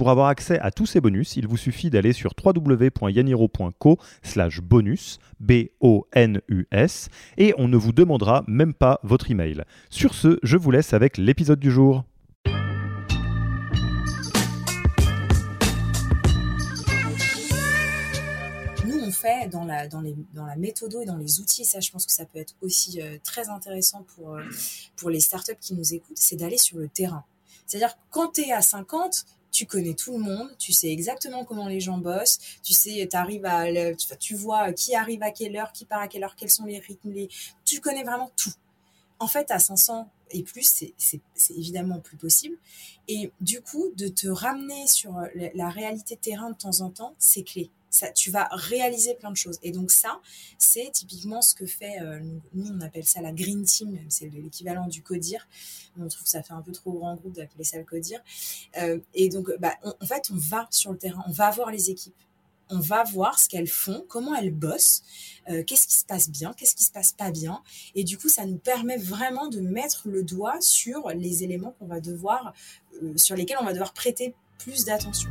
Pour avoir accès à tous ces bonus, il vous suffit d'aller sur www.yaniro.co slash bonus, B-O-N-U-S, et on ne vous demandera même pas votre email. Sur ce, je vous laisse avec l'épisode du jour. Nous, on fait dans la, dans la méthode et dans les outils, et ça, je pense que ça peut être aussi euh, très intéressant pour, euh, pour les startups qui nous écoutent, c'est d'aller sur le terrain. C'est-à-dire, quand tu es à 50, tu connais tout le monde, tu sais exactement comment les gens bossent, tu sais, arrives à, tu vois qui arrive à quelle heure, qui part à quelle heure, quels sont les rythmes, les, tu connais vraiment tout. En fait, à 500 et plus, c'est évidemment plus possible. Et du coup, de te ramener sur la réalité terrain de temps en temps, c'est clé ça, tu vas réaliser plein de choses. Et donc ça, c'est typiquement ce que fait, euh, nous on appelle ça la Green Team, c'est l'équivalent du CODIR. On trouve que ça fait un peu trop grand groupe d'appeler ça le CODIR. Euh, et donc, bah, en fait, on va sur le terrain, on va voir les équipes. On va voir ce qu'elles font, comment elles bossent, euh, qu'est-ce qui se passe bien, qu'est-ce qui se passe pas bien. Et du coup, ça nous permet vraiment de mettre le doigt sur les éléments qu'on va devoir, sur lesquels on va devoir prêter plus d'attention.